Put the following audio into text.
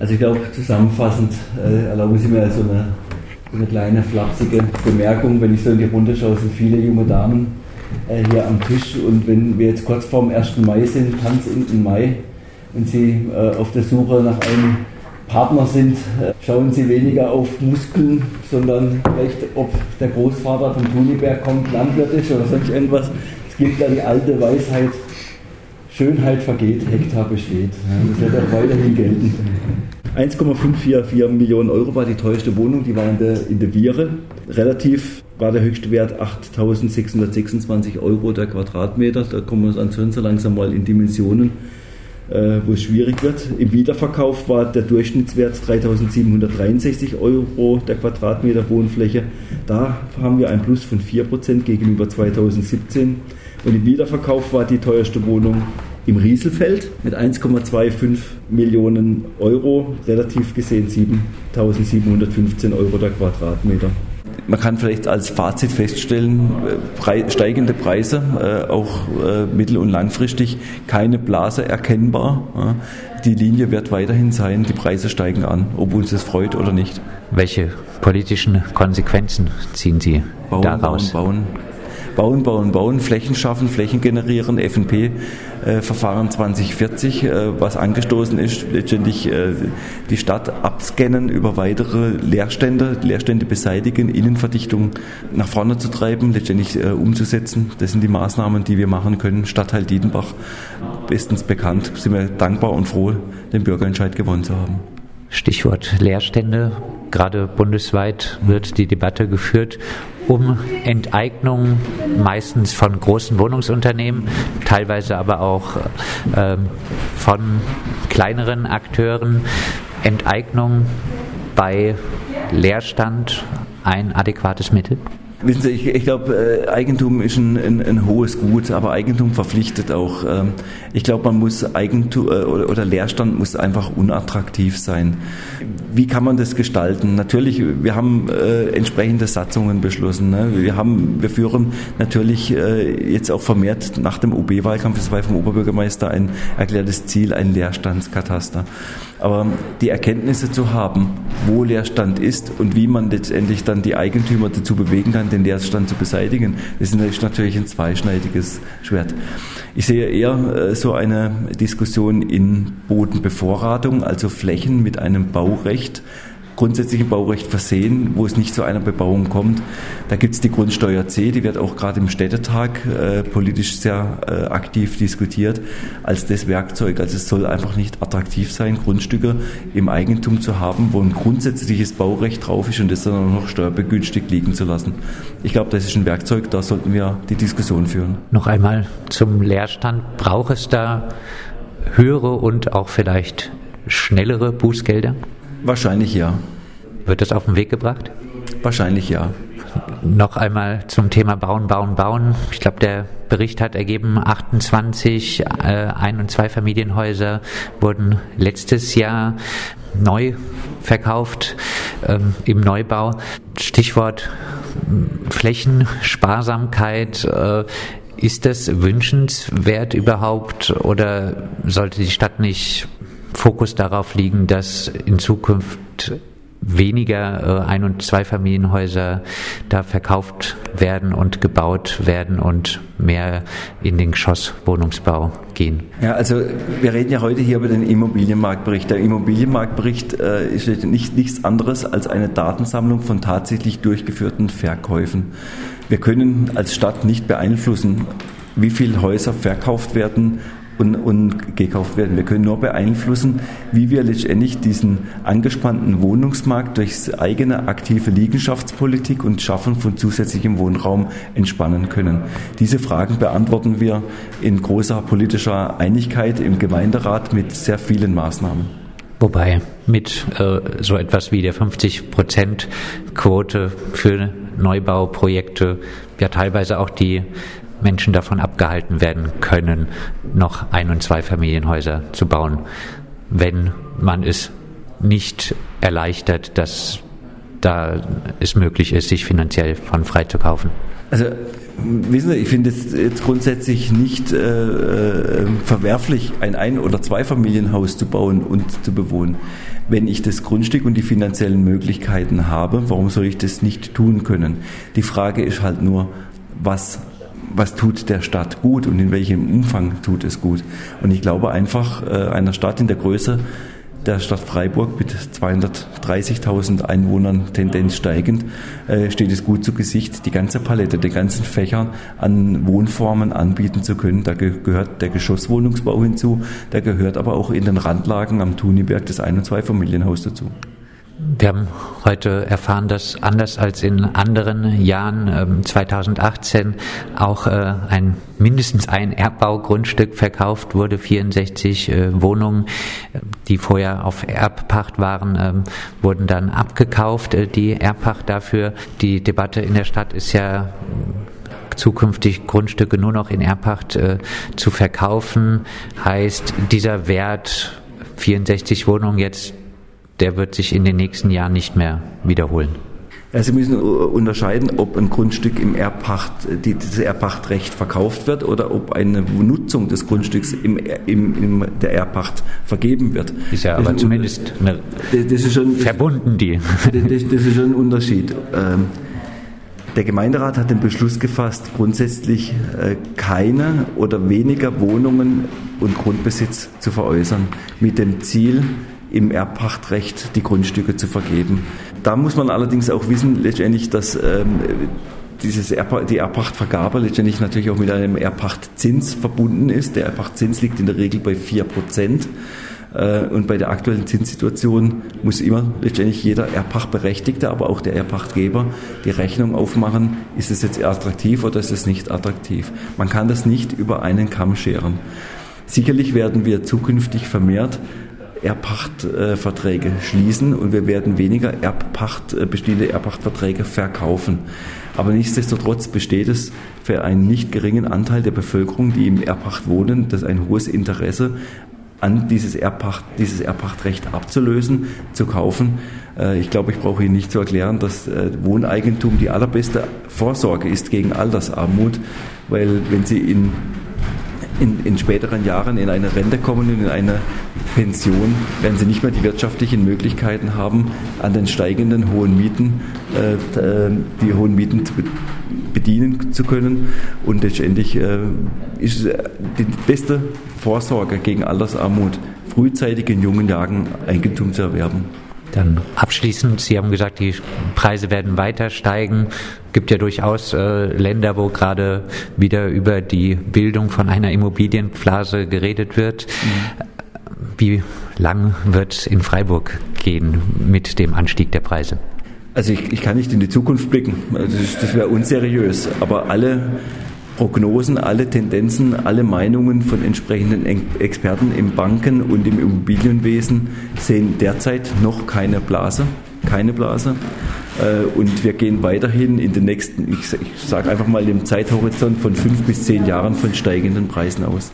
Also ich glaube, zusammenfassend äh, erlauben Sie mir so eine, eine kleine flapsige Bemerkung. Wenn ich so in die Runde schaue, sind viele junge Damen äh, hier am Tisch und wenn wir jetzt kurz vorm 1. Mai sind, Tanz in Mai, wenn Sie äh, auf der Suche nach einem Partner sind, äh, schauen Sie weniger auf Muskeln, sondern vielleicht, ob der Großvater von Tuniberg kommt, Landwirt ist oder sonst irgendwas. Es gibt ja die alte Weisheit, Schönheit vergeht, Hektar besteht. Das wird auch weiterhin gelten. 1,544 Millionen Euro war die teuerste Wohnung, die war in der, in der Viere. Relativ war der höchste Wert 8.626 Euro der Quadratmeter. Da kommen wir uns ansonsten so langsam mal in Dimensionen, äh, wo es schwierig wird. Im Wiederverkauf war der Durchschnittswert 3.763 Euro der Quadratmeter Wohnfläche. Da haben wir ein Plus von 4% gegenüber 2017. Und im Wiederverkauf war die teuerste Wohnung im Rieselfeld mit 1,25 Millionen Euro, relativ gesehen 7.715 Euro der Quadratmeter. Man kann vielleicht als Fazit feststellen, äh, steigende Preise, äh, auch äh, mittel- und langfristig, keine Blase erkennbar. Die Linie wird weiterhin sein, die Preise steigen an, ob uns das freut oder nicht. Welche politischen Konsequenzen ziehen Sie bauen, daraus? Bauen, bauen bauen, bauen, bauen, Flächen schaffen, Flächen generieren, FNP-Verfahren äh, 2040, äh, was angestoßen ist, letztendlich äh, die Stadt abscannen über weitere Leerstände, Leerstände beseitigen, Innenverdichtung nach vorne zu treiben, letztendlich umzusetzen. Das sind die Maßnahmen, die wir machen können. Stadtteil Dietenbach, bestens bekannt, sind wir dankbar und froh, den Bürgerentscheid gewonnen zu haben. Stichwort Leerstände. Gerade bundesweit wird die Debatte geführt um Enteignung meistens von großen Wohnungsunternehmen, teilweise aber auch äh, von kleineren Akteuren. Enteignung bei Leerstand ein adäquates Mittel? Wissen Sie, ich, ich glaube, äh, Eigentum ist ein, ein, ein, hohes Gut, aber Eigentum verpflichtet auch. Ähm, ich glaube, man muss Eigentum äh, oder, oder, Leerstand muss einfach unattraktiv sein. Wie kann man das gestalten? Natürlich, wir haben äh, entsprechende Satzungen beschlossen. Ne? Wir haben, wir führen natürlich äh, jetzt auch vermehrt nach dem OB-Wahlkampf, das war vom Oberbürgermeister ein erklärtes Ziel, ein Leerstandskataster. Aber die Erkenntnisse zu haben, wo Leerstand ist und wie man letztendlich dann die Eigentümer dazu bewegen kann, den Leerstand zu beseitigen, das ist natürlich ein zweischneidiges Schwert. Ich sehe eher äh, so eine Diskussion in Bodenbevorratung, also Flächen mit einem Baurecht, grundsätzlich im Baurecht versehen, wo es nicht zu einer Bebauung kommt. Da gibt es die Grundsteuer C, die wird auch gerade im Städtetag äh, politisch sehr äh, aktiv diskutiert, als das Werkzeug. Also es soll einfach nicht attraktiv sein, Grundstücke im Eigentum zu haben, wo ein grundsätzliches Baurecht drauf ist und das dann auch noch steuerbegünstigt liegen zu lassen. Ich glaube, das ist ein Werkzeug, da sollten wir die Diskussion führen. Noch einmal zum Leerstand. Braucht es da höhere und auch vielleicht schnellere Bußgelder? Wahrscheinlich ja. Wird das auf den Weg gebracht? Wahrscheinlich ja. Noch einmal zum Thema Bauen, Bauen, Bauen. Ich glaube, der Bericht hat ergeben, 28 äh, Ein- und Zweifamilienhäuser wurden letztes Jahr neu verkauft ähm, im Neubau. Stichwort hm, Flächensparsamkeit. Äh, ist das wünschenswert überhaupt oder sollte die Stadt nicht Fokus darauf liegen, dass in Zukunft weniger äh, Ein- und Zweifamilienhäuser da verkauft werden und gebaut werden und mehr in den Geschosswohnungsbau gehen. Ja, also wir reden ja heute hier über den Immobilienmarktbericht. Der Immobilienmarktbericht äh, ist nicht, nichts anderes als eine Datensammlung von tatsächlich durchgeführten Verkäufen. Wir können als Stadt nicht beeinflussen, wie viele Häuser verkauft werden, und, und gekauft werden. Wir können nur beeinflussen, wie wir letztendlich diesen angespannten Wohnungsmarkt durch eigene aktive Liegenschaftspolitik und Schaffen von zusätzlichem Wohnraum entspannen können. Diese Fragen beantworten wir in großer politischer Einigkeit im Gemeinderat mit sehr vielen Maßnahmen. Wobei mit äh, so etwas wie der 50-Prozent-Quote für Neubauprojekte ja teilweise auch die Menschen davon abgehalten werden können, noch Ein- und Zweifamilienhäuser zu bauen, wenn man es nicht erleichtert, dass da es möglich ist, sich finanziell von frei zu kaufen. Also Wissen Sie, ich finde es jetzt grundsätzlich nicht äh, äh, verwerflich, ein Ein- oder Zweifamilienhaus zu bauen und zu bewohnen. Wenn ich das Grundstück und die finanziellen Möglichkeiten habe, warum soll ich das nicht tun können? Die Frage ist halt nur, was was tut der Stadt gut und in welchem Umfang tut es gut. Und ich glaube einfach, äh, einer Stadt in der Größe der Stadt Freiburg mit 230.000 Einwohnern Tendenz steigend, äh, steht es gut zu Gesicht, die ganze Palette, die ganzen Fächer an Wohnformen anbieten zu können. Da gehört der Geschosswohnungsbau hinzu, da gehört aber auch in den Randlagen am Thuniberg das Ein- und Zweifamilienhaus dazu. Wir haben heute erfahren, dass anders als in anderen Jahren 2018 ähm, auch äh, ein mindestens ein Erbbaugrundstück verkauft wurde, 64 äh, Wohnungen, die vorher auf Erbpacht waren, ähm, wurden dann abgekauft, äh, die Erbpacht dafür. Die Debatte in der Stadt ist ja zukünftig Grundstücke nur noch in Erbpacht zu verkaufen, heißt dieser Wert 64 Wohnungen jetzt der wird sich in den nächsten Jahren nicht mehr wiederholen. Ja, Sie müssen unterscheiden, ob ein Grundstück im Erbpacht, dieses Erbpachtrecht verkauft wird oder ob eine Nutzung des Grundstücks im, im, in der Erbpacht vergeben wird. Ist ja das aber zumindest eine, das ist schon, verbunden die. Das, das ist schon ein Unterschied. Ähm, der Gemeinderat hat den Beschluss gefasst, grundsätzlich äh, keine oder weniger Wohnungen und Grundbesitz zu veräußern, mit dem Ziel, im Erbpachtrecht die Grundstücke zu vergeben. Da muss man allerdings auch wissen, letztendlich, dass ähm, dieses Erbpa die Erbpachtvergabe letztendlich natürlich auch mit einem Erbpachtzins verbunden ist. Der Erbpachtzins liegt in der Regel bei 4 Prozent. Äh, und bei der aktuellen Zinssituation muss immer letztendlich jeder Erbpachtberechtigte, aber auch der Erbpachtgeber die Rechnung aufmachen, ist es jetzt attraktiv oder ist es nicht attraktiv. Man kann das nicht über einen Kamm scheren. Sicherlich werden wir zukünftig vermehrt Erbpachtverträge schließen und wir werden weniger Erbpacht, äh, bestehende Erbpachtverträge verkaufen. Aber nichtsdestotrotz besteht es für einen nicht geringen Anteil der Bevölkerung, die im Erbpacht wohnen, das ein hohes Interesse an dieses, Erbpacht, dieses Erbpachtrecht abzulösen, zu kaufen. Äh, ich glaube, ich brauche Ihnen nicht zu erklären, dass äh, Wohneigentum die allerbeste Vorsorge ist gegen Altersarmut, weil wenn Sie in in, in späteren Jahren in eine Rente kommen und in eine Pension, werden sie nicht mehr die wirtschaftlichen Möglichkeiten haben, an den steigenden hohen Mieten äh, äh die hohen Mieten zu bedienen zu können. Und letztendlich äh, ist die beste Vorsorge gegen Altersarmut, frühzeitig in jungen Jahren Eigentum zu erwerben. Dann abschließend, Sie haben gesagt, die Preise werden weiter steigen. Es gibt ja durchaus äh, Länder, wo gerade wieder über die Bildung von einer Immobilienblase geredet wird. Mhm. Wie lang wird es in Freiburg gehen mit dem Anstieg der Preise? Also ich, ich kann nicht in die Zukunft blicken. Also das, das wäre unseriös. Aber alle Prognosen, alle Tendenzen, alle Meinungen von entsprechenden Experten im Banken- und im Immobilienwesen sehen derzeit noch keine Blase, keine Blase. Äh, und wir gehen weiterhin in den nächsten, ich sage einfach mal, im Zeithorizont von fünf bis zehn Jahren von steigenden Preisen aus.